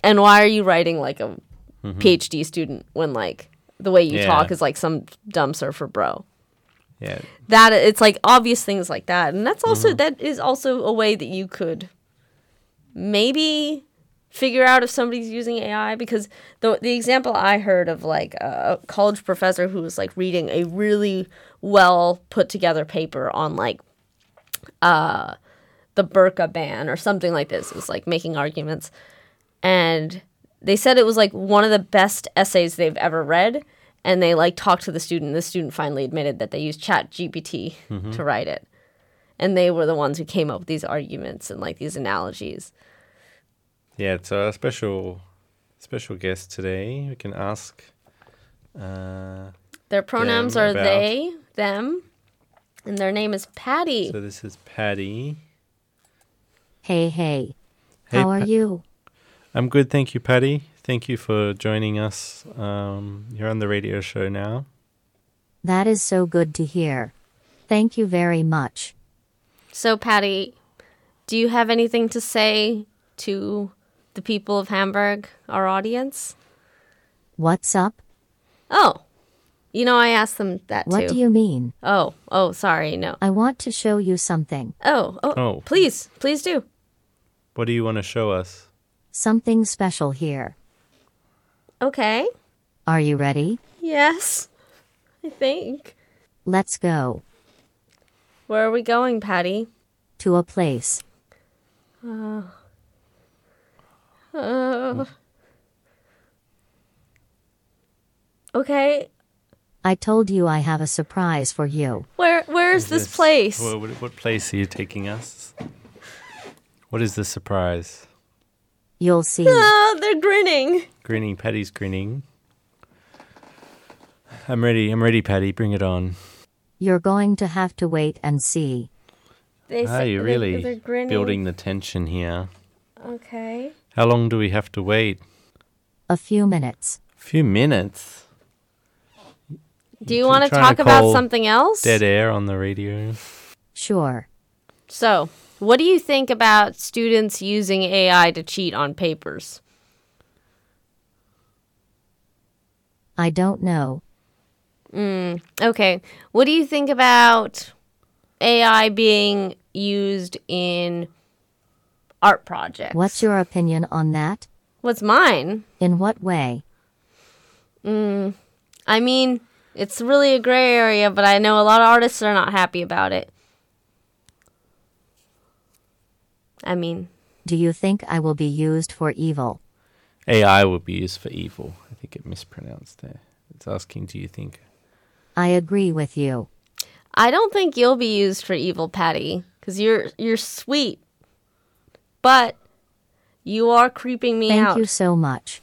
And why are you writing like a PhD student when like the way you Yeah. talk is like some dumb surfer bro? Yeah, That it's like obvious things like that, and that's also that is also a way that you could maybe figure out if somebody's using AI because the the example I heard of like a college professor who was like reading a really well put together paper on like uh the burqa ban or something like this. It was like making arguments. And they said it was like one of the best essays they've ever read and they like talked to the student the student finally admitted that they used chat gpt to write it and they were the ones who came up with these arguments and like these analogies yeah. So a special, special guest today. We can ask. Uh, their pronouns are about- they them and their name is patty so this is Patty. Hey, hey. Hey, How are you? I'm good, thank you, Patty. Thank you for joining us. Um, you're on the radio show now. That is so good to hear. Thank you very much. so patty do you have anything to say to the people of hamburg our audience What's up? oh you know i asked them that What too do you mean? oh oh sorry no I want to show you something. oh oh, Oh. please please do What do you want to show us? Something special here. Okay Are you ready? Yes, I think. Let's go Where are we going, Patty? to a place. Uh, uh. Okay, I told you I have a surprise for you. where where is this, place? What, what, what place are you taking us? What is the surprise? You'll see. Ah, they're grinning. Grinning, Patty's grinning. I'm ready. I'm ready, Patty. Bring it on. You're going to have to wait and see. They Ah, say- you're they're- really they're grinning. building the tension here. Okay. How long do we have to wait? A few minutes. A few minutes. Do you Tr- want to talk about something else? Dead air on the radio. Sure. So, what do you think about students using AI to cheat on papers? I don't know. Okay. What do you think about AI being used in art projects? What's your opinion on that? What's mine? In what way? Mm, I mean, it's really a gray area, but I know a lot of artists are not happy about it. I mean, Do you think I will be used for evil? AI will be used for evil. I think it mispronounced there. It's asking, do you think? I agree with you. I don't think you'll be used for evil, Patty, because you're you're sweet, but you are creeping me Thank out. Thank you so much.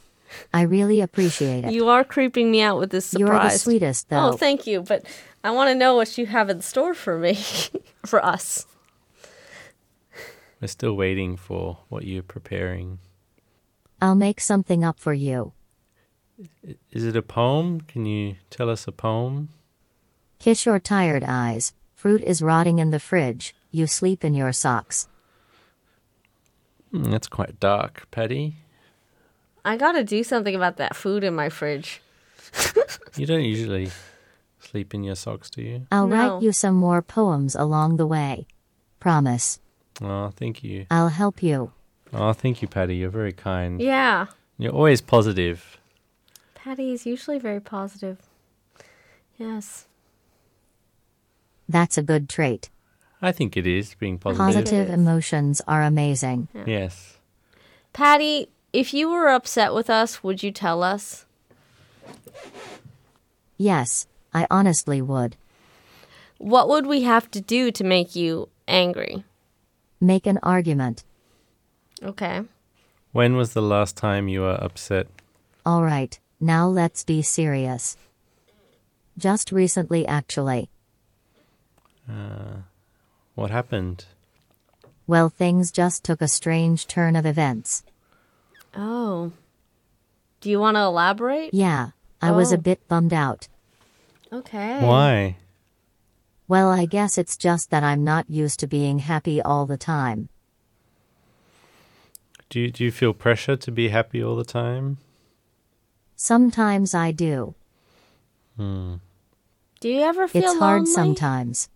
I really appreciate it. You are creeping me out with this surprise. You're the sweetest, oh, though. Oh, thank you, but I want to know what you have in store for me, for us. We're still waiting for what you're preparing. I'll make something up for you. Is it a poem? Can you tell us a poem? Kiss your tired eyes. Fruit is rotting in the fridge. You sleep in your socks. Hmm, that's quite dark, Patty. I got to do something about that food in my fridge. You don't usually sleep in your socks, do you? I'll No. write you some more poems along the way. Promise. Oh, thank you. I'll help you. Oh, thank you, Patty. You're very kind. Yeah. You're always positive. Patty is usually very positive. Yes. That's a good trait. I think it is being positive. Positive emotions are amazing. Yes. Patty, if you were upset with us, would you tell us? Yes, I honestly would. What would we have to do to make you angry? Make an argument. Okay. When was the last time you were upset? Alright, now let's be serious. Just recently, actually. Uh, What happened? Well, things just took a strange turn of events. Oh. Do you want to elaborate? Yeah, I was Oh. a bit bummed out. Okay. Why? Well, I guess it's just that I'm not used to being happy all the time. Do you, do you feel pressure to be happy all the time? Sometimes I do. Do you ever feel It's hard sometimes.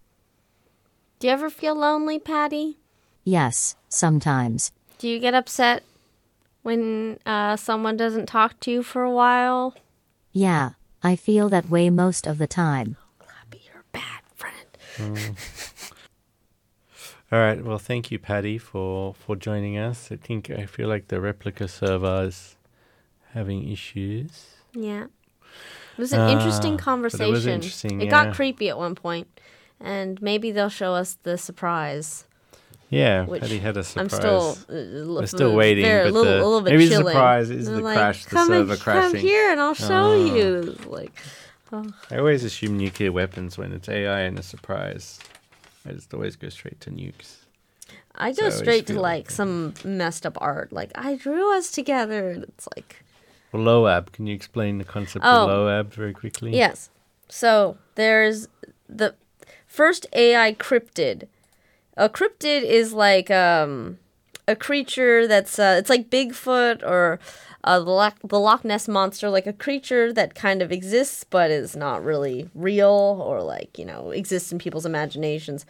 Do you ever feel lonely, Patty? Yes, sometimes. Do you get upset when uh, someone doesn't talk to you for a while? Yeah, I feel that way most of the time. Be your bad friend. All right. Well, thank you, Patty, for for joining us. I think I feel like the Replika server is having issues. Yeah. It was an Ah, interesting but it conversation. was interesting, It yeah. got creepy at one point, and maybe they'll show us the surprise. Yeah, Which Patty had a surprise. I'm still uh, We're still waiting, but a little, the- a little bit maybe the surprise is They're the like, crash, the server and, crashing." Come here, and I'll show Oh. you. Like, I always assume nuclear weapons when it's AI and a surprise. I just always go straight to nukes. I go always straight to like like- some messed up art. Like I drew us together. and It's like Well, LOAB, can you explain the concept Oh. of LOAB very quickly? yes. So there's the first AI cryptid. A cryptid is like um a creature that's uh, it's like Bigfoot or uh, the, Loch, the Loch Ness monster, like a creature that kind of exists but is not really real or like you know exists in people's imaginations.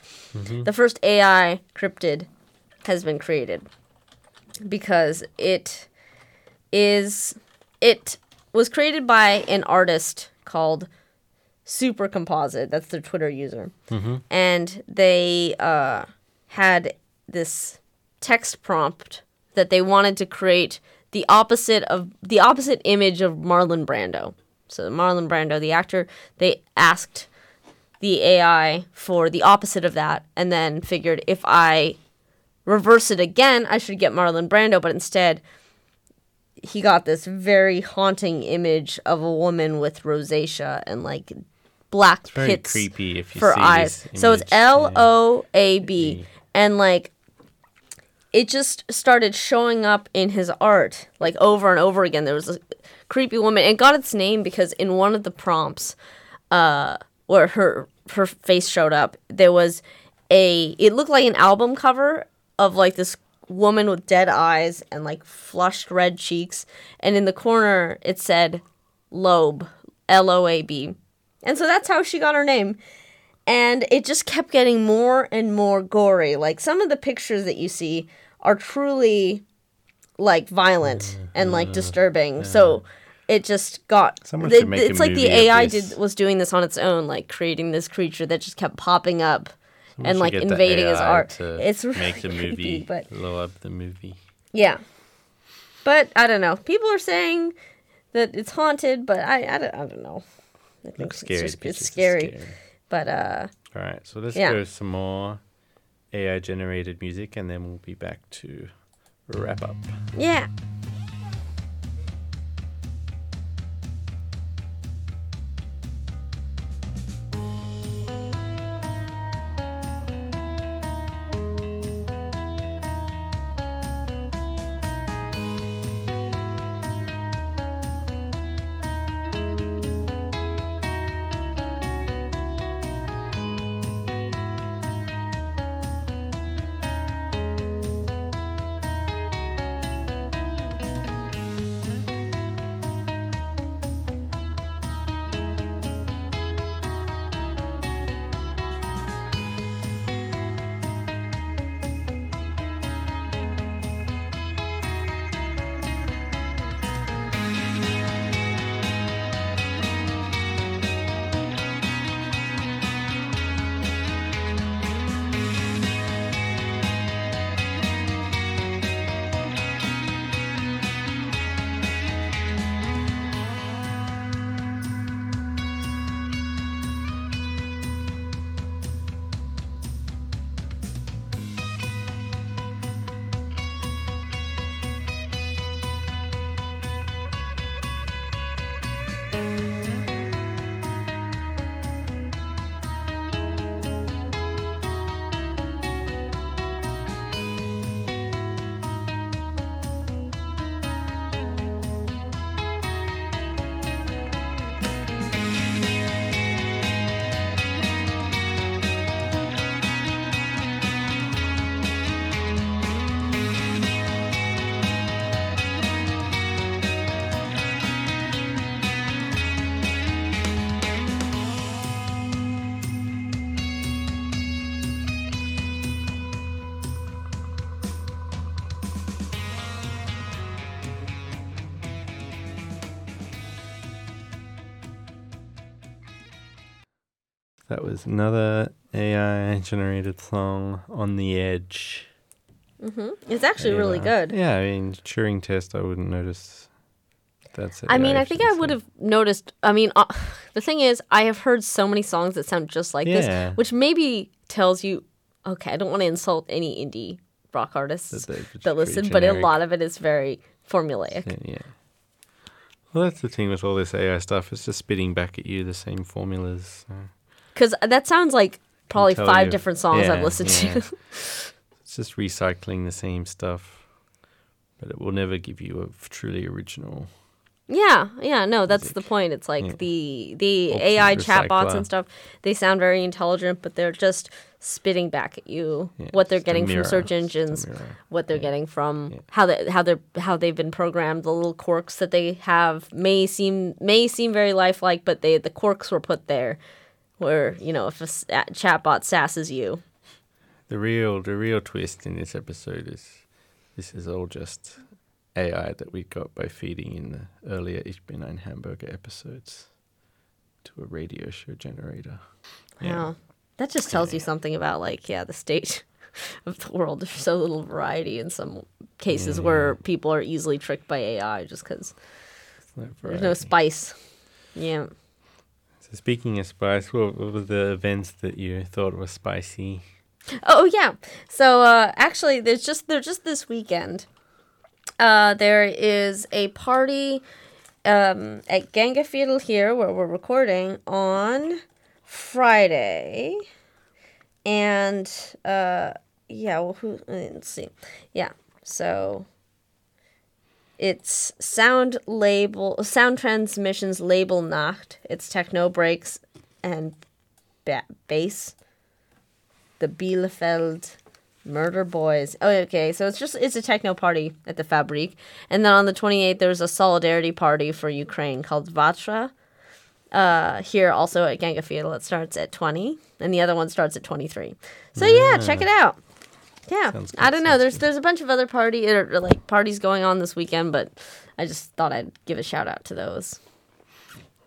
The first AI cryptid has been created because it is it was created by an artist called Supercomposite. That's their Twitter user, and they uh, had this text prompt that they wanted to create the opposite of the opposite image of Marlon Brando. So Marlon Brando, the actor, they asked the AI for the opposite of that, and then figured if I reverse it again, I should get Marlon Brando, but instead he got this very haunting image of a woman with rosacea and like black very pits creepy if you for eyes. So it's. L O A B, and like it just started showing up in his art like over and over again. There was a creepy woman. It got its name because in one of the prompts, uh, where her her face showed up, there was a. It looked like an album cover of like this woman with dead eyes and like flushed red cheeks, and in the corner it said Loab, L O A B, and so that's how she got her name and it just kept getting more and more gory. Like some of the pictures that you see are truly like violent and mm-hmm. like disturbing. So it just got Someone should make a it's like the AI did was doing this on its own, like creating this creature that just kept popping up Someone and like invading his art. It's really make the creepy, movie, but LOAB the movie. yeah. But I don't know. People are saying that it's haunted, but I I don't, I don't know. I think Looks it's scary. just- it's are scary. But uh All right, so let's Yeah. go some more AI generated music, and then we'll be back to wrap up. yeah. That was another AI generated song on the edge. Mhm. It's actually really good. Yeah, I mean, Turing test, I wouldn't notice. That's it. I mean, I think I would have noticed. I mean, uh, the thing is, I have heard so many songs that sound just like Yeah. this, which maybe tells you, okay, I don't want to insult any indie rock artists That that, listen, but a lot of it is very formulaic. Yeah, yeah. Well, that's the thing with all this AI stuff. It's just spitting back at you the same formulas. so Because that sounds like probably five you- different songs I've listened yeah. to. It's just recycling the same stuff, but it will never give you a truly original. Yeah, yeah, no, that's the point. It's like Yeah. the the Ultimate AI chatbots and stuff. They sound very intelligent, but they're just spitting back at you Yeah, what they're getting from search engines, what they're getting from how they how they how they've been programmed. The little quirks that they have may seem may seem very lifelike, but they the quirks were put there. Where you know if a s- a chatbot sasses you, The real, the real twist in this episode is this is all just AI that we got by feeding in the earlier Ich bin ein Hamburger episodes to a radio show generator. Wow. That just tells you something about like, yeah, the state of the world. There's so little variety in some cases where people are easily tricked by AI just because It's there's no spice. Yeah. Speaking of spice, what, what were the events that you thought were spicy? Oh yeah. So uh, actually, there's just they're just this weekend. Uh, there is a party um, at Gängeviertel here where we're recording on Friday, and uh, yeah. Well, who? Let's see. Yeah. So it's sound label sound transmissions label nacht. It's techno breaks and ba- bass the Bielefeld Murder Boys. Oh, okay. So it's just it's a techno party at the Fabrik, and then on the 28th there's a solidarity party for Ukraine called Vatra. Uh, here also at Gängeviertel it starts at 20, and the other one starts at 23. So yeah, check it out. Yeah, I don't know. There's there's a bunch of other party or, or, like parties going on this weekend, but I just thought I'd give a shout out to those.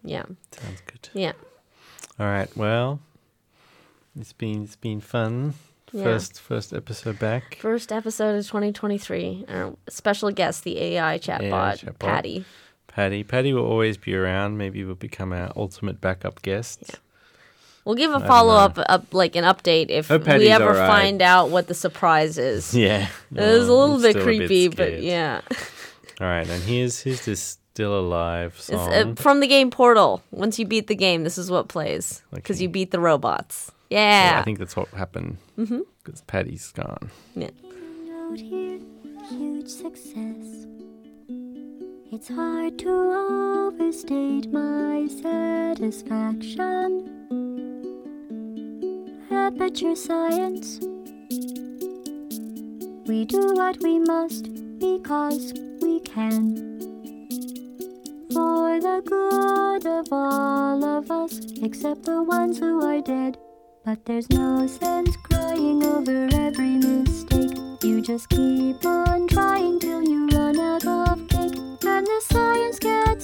Yeah, Sounds good. yeah. All right. Well, it's been it's been fun. Yeah. First first episode back. First episode of 2023. Our special guest, the AI chatbot, chatbot. Patty. Patty. Patty will always be around. Maybe will become our ultimate backup guest. We'll give a follow up, up, like an update if we ever alright. find out what the surprise is. Yeah. It was a little I'm bit still a creepy, but yeah. All right, and here's here's this still alive song. uh, from the game Portal. Once you beat the game, this is what plays because Okay. you beat the robots. Yeah, Yeah. I think that's what happened. Mm-hmm. Because Patty's gone. yeah. huge success. It's hard to overstate my satisfaction. Aperture science. We do what we must because we can. For the good of all of us, except the ones who are dead. But there's no sense crying over every mistake. You just keep on trying till you run out of cake. And the science gets